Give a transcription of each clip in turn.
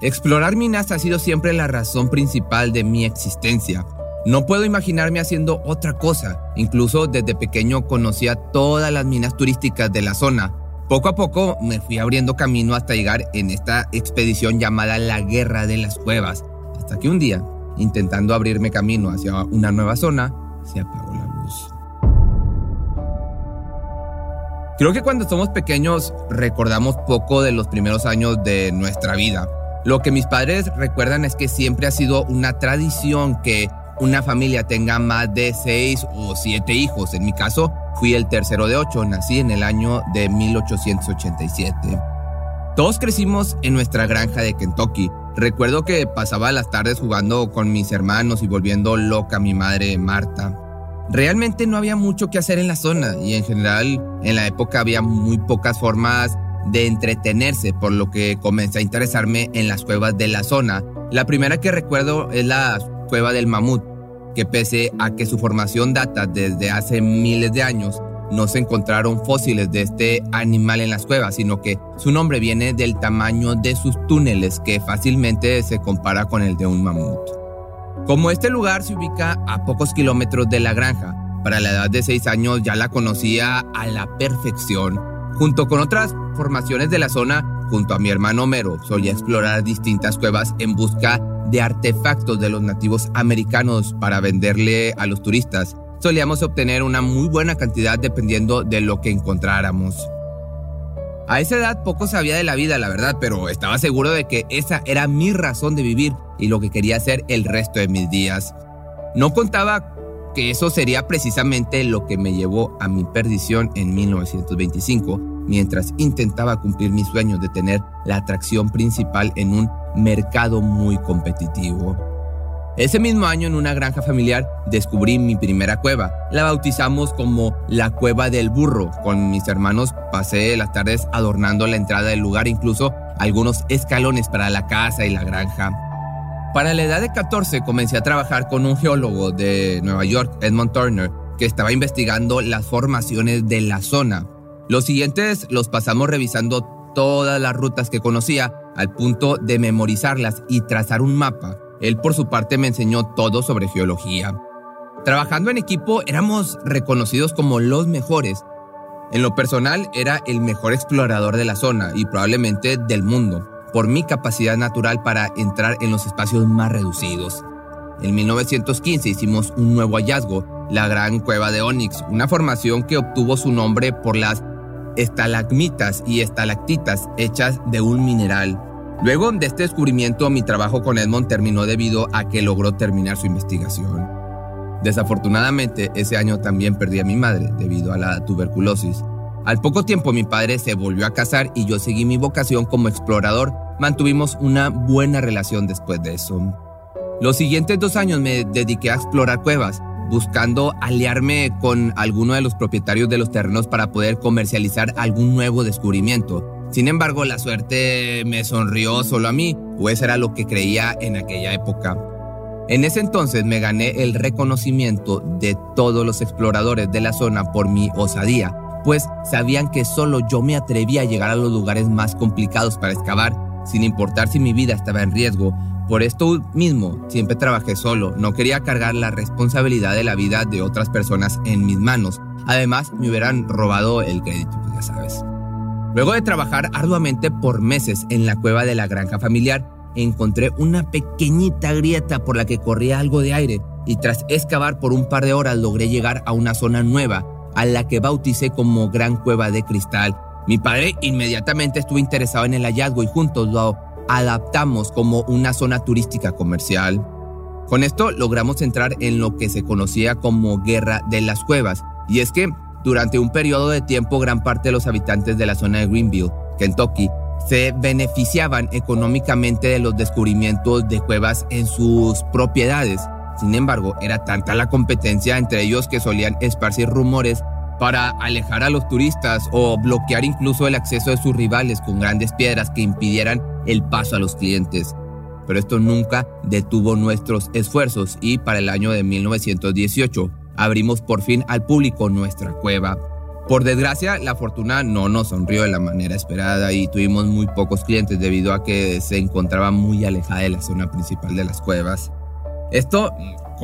Explorar minas ha sido siempre la razón principal de mi existencia. No puedo imaginarme haciendo otra cosa. Incluso desde pequeño conocía todas las minas turísticas de la zona. Poco a poco me fui abriendo camino hasta llegar en esta expedición llamada la Guerra de las Cuevas. Hasta que un día, intentando abrirme camino hacia una nueva zona, se apagó la luz. Creo que cuando somos pequeños recordamos poco de los primeros años de nuestra vida. Lo que mis padres recuerdan es que siempre ha sido una tradición que una familia tenga más de seis o siete hijos. En mi caso, fui el tercero de ocho, nací en el año de 1887. Todos crecimos en nuestra granja de Kentucky. Recuerdo que pasaba las tardes jugando con mis hermanos y volviendo loca a mi madre Marta. Realmente no había mucho que hacer en la zona y en general en la época había muy pocas formas de entretenerse, por lo que comencé a interesarme en las cuevas de la zona. La primera que recuerdo es la cueva del mamut, que pese a que su formación data desde hace miles de años, no se encontraron fósiles de este animal en las cuevas, sino que su nombre viene del tamaño de sus túneles, que fácilmente se compara con el de un mamut. Como este lugar se ubica a pocos kilómetros de la granja, para la edad de 6 años ya la conocía a la perfección. Junto con otras formaciones de la zona, junto a mi hermano Homero, solía explorar distintas cuevas en busca de artefactos de los nativos americanos para venderle a los turistas. Solíamos obtener una muy buena cantidad dependiendo de lo que encontráramos. A esa edad poco sabía de la vida, la verdad, pero estaba seguro de que esa era mi razón de vivir y lo que quería hacer el resto de mis días. No contaba que eso sería precisamente lo que me llevó a mi perdición en 1925, mientras intentaba cumplir mi sueño de tener la atracción principal en un mercado muy competitivo. Ese mismo año en una granja familiar descubrí mi primera cueva. La bautizamos como la cueva del burro. Con mis hermanos pasé las tardes adornando la entrada del lugar, incluso algunos escalones para la casa y la granja. Para la edad de 14 comencé a trabajar con un geólogo de Nueva York, Edmond Turner, que estaba investigando las formaciones de la zona. Los siguientes los pasamos revisando todas las rutas que conocía al punto de memorizarlas y trazar un mapa él por su parte me enseñó todo sobre geología. Trabajando en equipo éramos reconocidos como los mejores. En lo personal era el mejor explorador de la zona y probablemente del mundo, por mi capacidad natural para entrar en los espacios más reducidos. En 1915 hicimos un nuevo hallazgo, la Gran Cueva de Onyx, una formación que obtuvo su nombre por las estalagmitas y estalactitas hechas de un mineral Luego de este descubrimiento, mi trabajo con Edmond terminó debido a que logró terminar su investigación. Desafortunadamente, ese año también perdí a mi madre debido a la tuberculosis. Al poco tiempo mi padre se volvió a casar y yo seguí mi vocación como explorador. Mantuvimos una buena relación después de eso. Los siguientes dos años me dediqué a explorar cuevas, buscando aliarme con alguno de los propietarios de los terrenos para poder comercializar algún nuevo descubrimiento. Sin embargo, la suerte me sonrió solo a mí, eso era lo que creía en aquella época. En ese entonces me gané el reconocimiento de todos los exploradores de la zona por mi osadía, pues sabían que solo yo me atrevía a llegar a los lugares más complicados para excavar, sin importar si mi vida estaba en riesgo. Por esto mismo, siempre trabajé solo, no quería cargar la responsabilidad de la vida de otras personas en mis manos. Además, me hubieran robado el crédito, pues ya sabes. Luego de trabajar arduamente por meses en la cueva de la granja familiar, encontré una pequeñita grieta por la que corría algo de aire y tras excavar por un par de horas logré llegar a una zona nueva, a la que bauticé como Gran Cueva de Cristal. Mi padre inmediatamente estuvo interesado en el hallazgo y juntos lo adaptamos como una zona turística comercial. Con esto logramos entrar en lo que se conocía como Guerra de las Cuevas, y es que durante un periodo de tiempo, gran parte de los habitantes de la zona de Greenville, Kentucky, se beneficiaban económicamente de los descubrimientos de cuevas en sus propiedades. Sin embargo, era tanta la competencia entre ellos que solían esparcir rumores para alejar a los turistas o bloquear incluso el acceso de sus rivales con grandes piedras que impidieran el paso a los clientes. Pero esto nunca detuvo nuestros esfuerzos y para el año de 1918 abrimos por fin al público nuestra cueva. Por desgracia, la fortuna no nos sonrió de la manera esperada y tuvimos muy pocos clientes debido a que se encontraba muy alejada de la zona principal de las cuevas. Esto,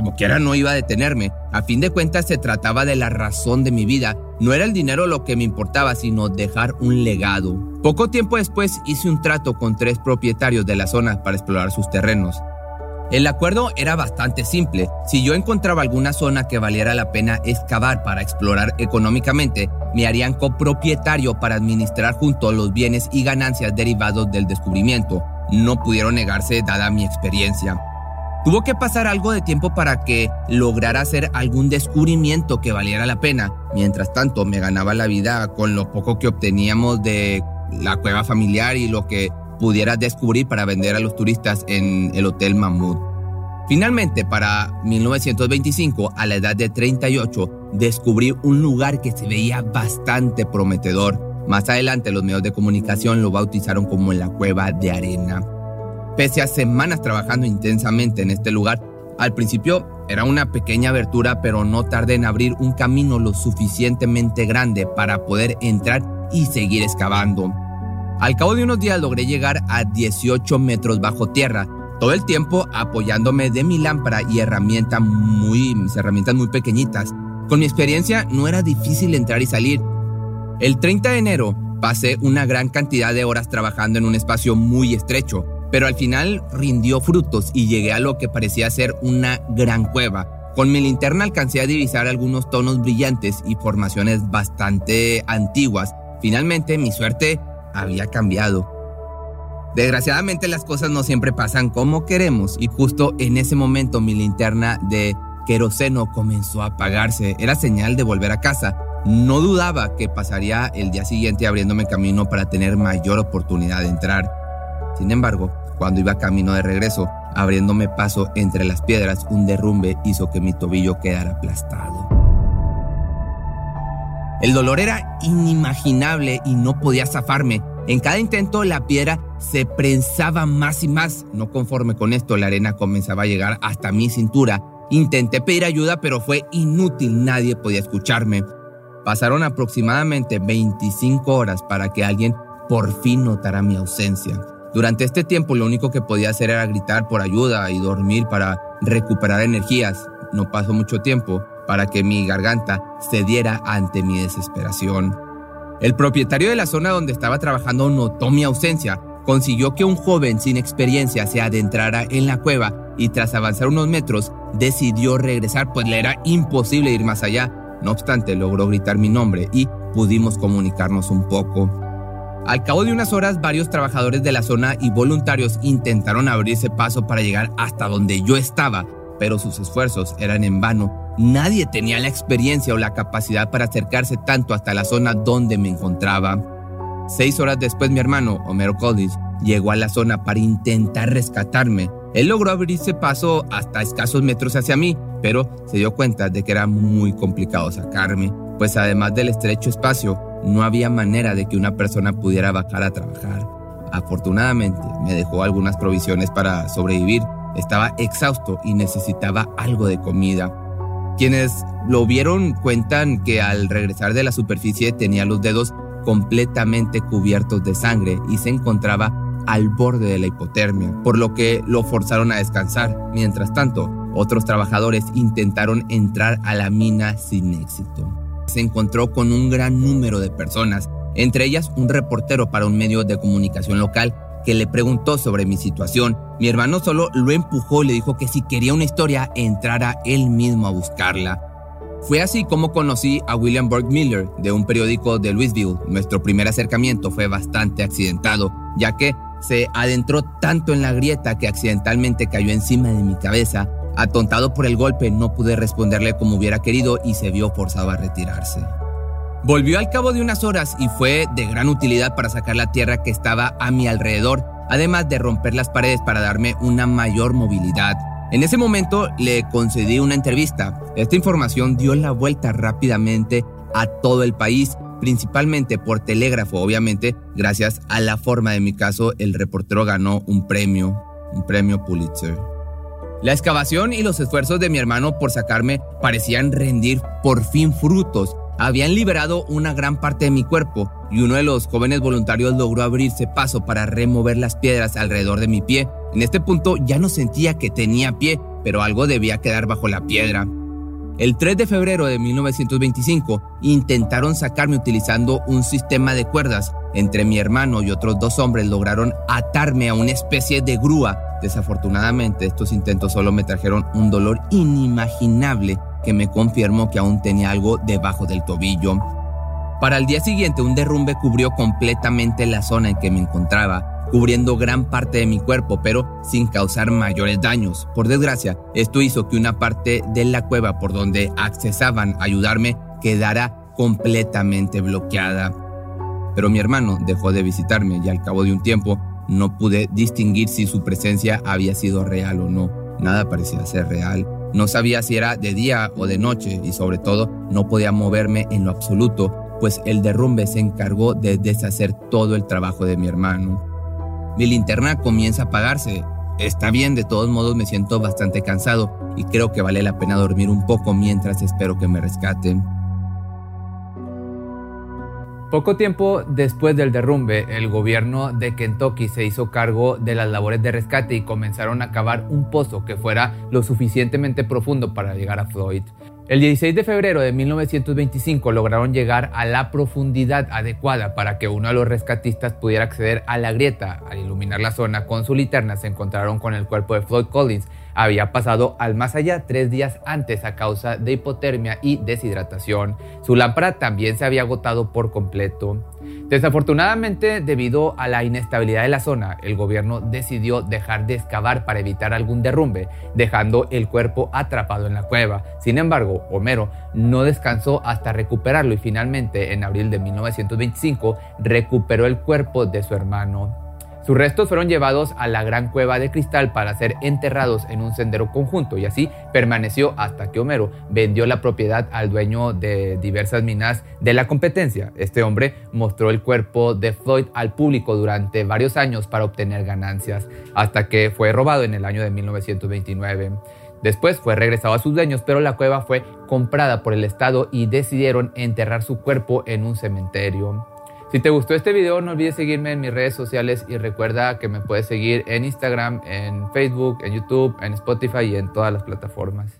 como quiera, no iba a detenerme. A fin de cuentas, se trataba de la razón de mi vida. No era el dinero lo que me importaba, sino dejar un legado. Poco tiempo después hice un trato con tres propietarios de la zona para explorar sus terrenos. El acuerdo era bastante simple. Si yo encontraba alguna zona que valiera la pena excavar para explorar económicamente, me harían copropietario para administrar junto los bienes y ganancias derivados del descubrimiento. No pudieron negarse dada mi experiencia. Tuvo que pasar algo de tiempo para que lograra hacer algún descubrimiento que valiera la pena. Mientras tanto, me ganaba la vida con lo poco que obteníamos de la cueva familiar y lo que pudiera descubrir para vender a los turistas en el Hotel Mammoth. Finalmente, para 1925, a la edad de 38, descubrí un lugar que se veía bastante prometedor. Más adelante, los medios de comunicación lo bautizaron como la Cueva de Arena. Pese a semanas trabajando intensamente en este lugar, al principio era una pequeña abertura, pero no tardé en abrir un camino lo suficientemente grande para poder entrar y seguir excavando. Al cabo de unos días logré llegar a 18 metros bajo tierra, todo el tiempo apoyándome de mi lámpara y herramientas muy, herramientas muy pequeñitas. Con mi experiencia no era difícil entrar y salir. El 30 de enero pasé una gran cantidad de horas trabajando en un espacio muy estrecho, pero al final rindió frutos y llegué a lo que parecía ser una gran cueva. Con mi linterna alcancé a divisar algunos tonos brillantes y formaciones bastante antiguas. Finalmente mi suerte había cambiado. Desgraciadamente las cosas no siempre pasan como queremos y justo en ese momento mi linterna de queroseno comenzó a apagarse. Era señal de volver a casa. No dudaba que pasaría el día siguiente abriéndome camino para tener mayor oportunidad de entrar. Sin embargo, cuando iba camino de regreso, abriéndome paso entre las piedras, un derrumbe hizo que mi tobillo quedara aplastado. El dolor era inimaginable y no podía zafarme. En cada intento la piedra se prensaba más y más. No conforme con esto, la arena comenzaba a llegar hasta mi cintura. Intenté pedir ayuda, pero fue inútil, nadie podía escucharme. Pasaron aproximadamente 25 horas para que alguien por fin notara mi ausencia. Durante este tiempo lo único que podía hacer era gritar por ayuda y dormir para recuperar energías. No pasó mucho tiempo para que mi garganta cediera ante mi desesperación. El propietario de la zona donde estaba trabajando notó mi ausencia, consiguió que un joven sin experiencia se adentrara en la cueva y tras avanzar unos metros decidió regresar pues le era imposible ir más allá. No obstante, logró gritar mi nombre y pudimos comunicarnos un poco. Al cabo de unas horas, varios trabajadores de la zona y voluntarios intentaron abrirse paso para llegar hasta donde yo estaba, pero sus esfuerzos eran en vano Nadie tenía la experiencia o la capacidad para acercarse tanto hasta la zona donde me encontraba. Seis horas después mi hermano, Homero Collins, llegó a la zona para intentar rescatarme. Él logró abrirse paso hasta escasos metros hacia mí, pero se dio cuenta de que era muy complicado sacarme, pues además del estrecho espacio, no había manera de que una persona pudiera bajar a trabajar. Afortunadamente, me dejó algunas provisiones para sobrevivir. Estaba exhausto y necesitaba algo de comida. Quienes lo vieron cuentan que al regresar de la superficie tenía los dedos completamente cubiertos de sangre y se encontraba al borde de la hipotermia, por lo que lo forzaron a descansar. Mientras tanto, otros trabajadores intentaron entrar a la mina sin éxito. Se encontró con un gran número de personas, entre ellas un reportero para un medio de comunicación local que le preguntó sobre mi situación. Mi hermano solo lo empujó y le dijo que si quería una historia, entrara él mismo a buscarla. Fue así como conocí a William Burke Miller de un periódico de Louisville. Nuestro primer acercamiento fue bastante accidentado, ya que se adentró tanto en la grieta que accidentalmente cayó encima de mi cabeza. Atontado por el golpe, no pude responderle como hubiera querido y se vio forzado a retirarse. Volvió al cabo de unas horas y fue de gran utilidad para sacar la tierra que estaba a mi alrededor, además de romper las paredes para darme una mayor movilidad. En ese momento le concedí una entrevista. Esta información dio la vuelta rápidamente a todo el país, principalmente por telégrafo, obviamente, gracias a la forma de mi caso, el reportero ganó un premio, un premio Pulitzer. La excavación y los esfuerzos de mi hermano por sacarme parecían rendir por fin frutos habían liberado una gran parte de mi cuerpo y uno de los jóvenes voluntarios logró abrirse paso para remover las piedras alrededor de mi pie. En este punto ya no sentía que tenía pie, pero algo debía quedar bajo la piedra. El 3 de febrero de 1925 intentaron sacarme utilizando un sistema de cuerdas. Entre mi hermano y otros dos hombres lograron atarme a una especie de grúa. Desafortunadamente estos intentos solo me trajeron un dolor inimaginable que me confirmó que aún tenía algo debajo del tobillo. Para el día siguiente un derrumbe cubrió completamente la zona en que me encontraba, cubriendo gran parte de mi cuerpo, pero sin causar mayores daños. Por desgracia, esto hizo que una parte de la cueva por donde accesaban a ayudarme quedara completamente bloqueada. Pero mi hermano dejó de visitarme y al cabo de un tiempo no pude distinguir si su presencia había sido real o no. Nada parecía ser real. No sabía si era de día o de noche y sobre todo no podía moverme en lo absoluto, pues el derrumbe se encargó de deshacer todo el trabajo de mi hermano. Mi linterna comienza a apagarse. Está bien, de todos modos me siento bastante cansado y creo que vale la pena dormir un poco mientras espero que me rescaten. Poco tiempo después del derrumbe, el gobierno de Kentucky se hizo cargo de las labores de rescate y comenzaron a cavar un pozo que fuera lo suficientemente profundo para llegar a Floyd. El 16 de febrero de 1925 lograron llegar a la profundidad adecuada para que uno de los rescatistas pudiera acceder a la grieta. Al iluminar la zona con su linterna se encontraron con el cuerpo de Floyd Collins, había pasado al más allá tres días antes a causa de hipotermia y deshidratación. Su lámpara también se había agotado por completo. Desafortunadamente, debido a la inestabilidad de la zona, el gobierno decidió dejar de excavar para evitar algún derrumbe, dejando el cuerpo atrapado en la cueva. Sin embargo, Homero no descansó hasta recuperarlo y finalmente, en abril de 1925, recuperó el cuerpo de su hermano. Sus restos fueron llevados a la gran cueva de cristal para ser enterrados en un sendero conjunto y así permaneció hasta que Homero vendió la propiedad al dueño de diversas minas de la competencia. Este hombre mostró el cuerpo de Floyd al público durante varios años para obtener ganancias, hasta que fue robado en el año de 1929. Después fue regresado a sus dueños, pero la cueva fue comprada por el Estado y decidieron enterrar su cuerpo en un cementerio. Si te gustó este video, no olvides seguirme en mis redes sociales y recuerda que me puedes seguir en Instagram, en Facebook, en YouTube, en Spotify y en todas las plataformas.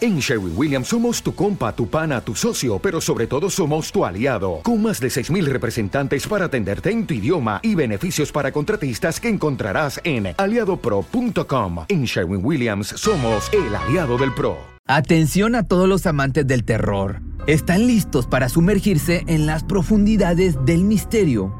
En Sherwin Williams somos tu compa, tu pana, tu socio, pero sobre todo somos tu aliado, con más de 6.000 representantes para atenderte en tu idioma y beneficios para contratistas que encontrarás en aliadopro.com. En Sherwin Williams somos el aliado del PRO. Atención a todos los amantes del terror. ¿Están listos para sumergirse en las profundidades del misterio?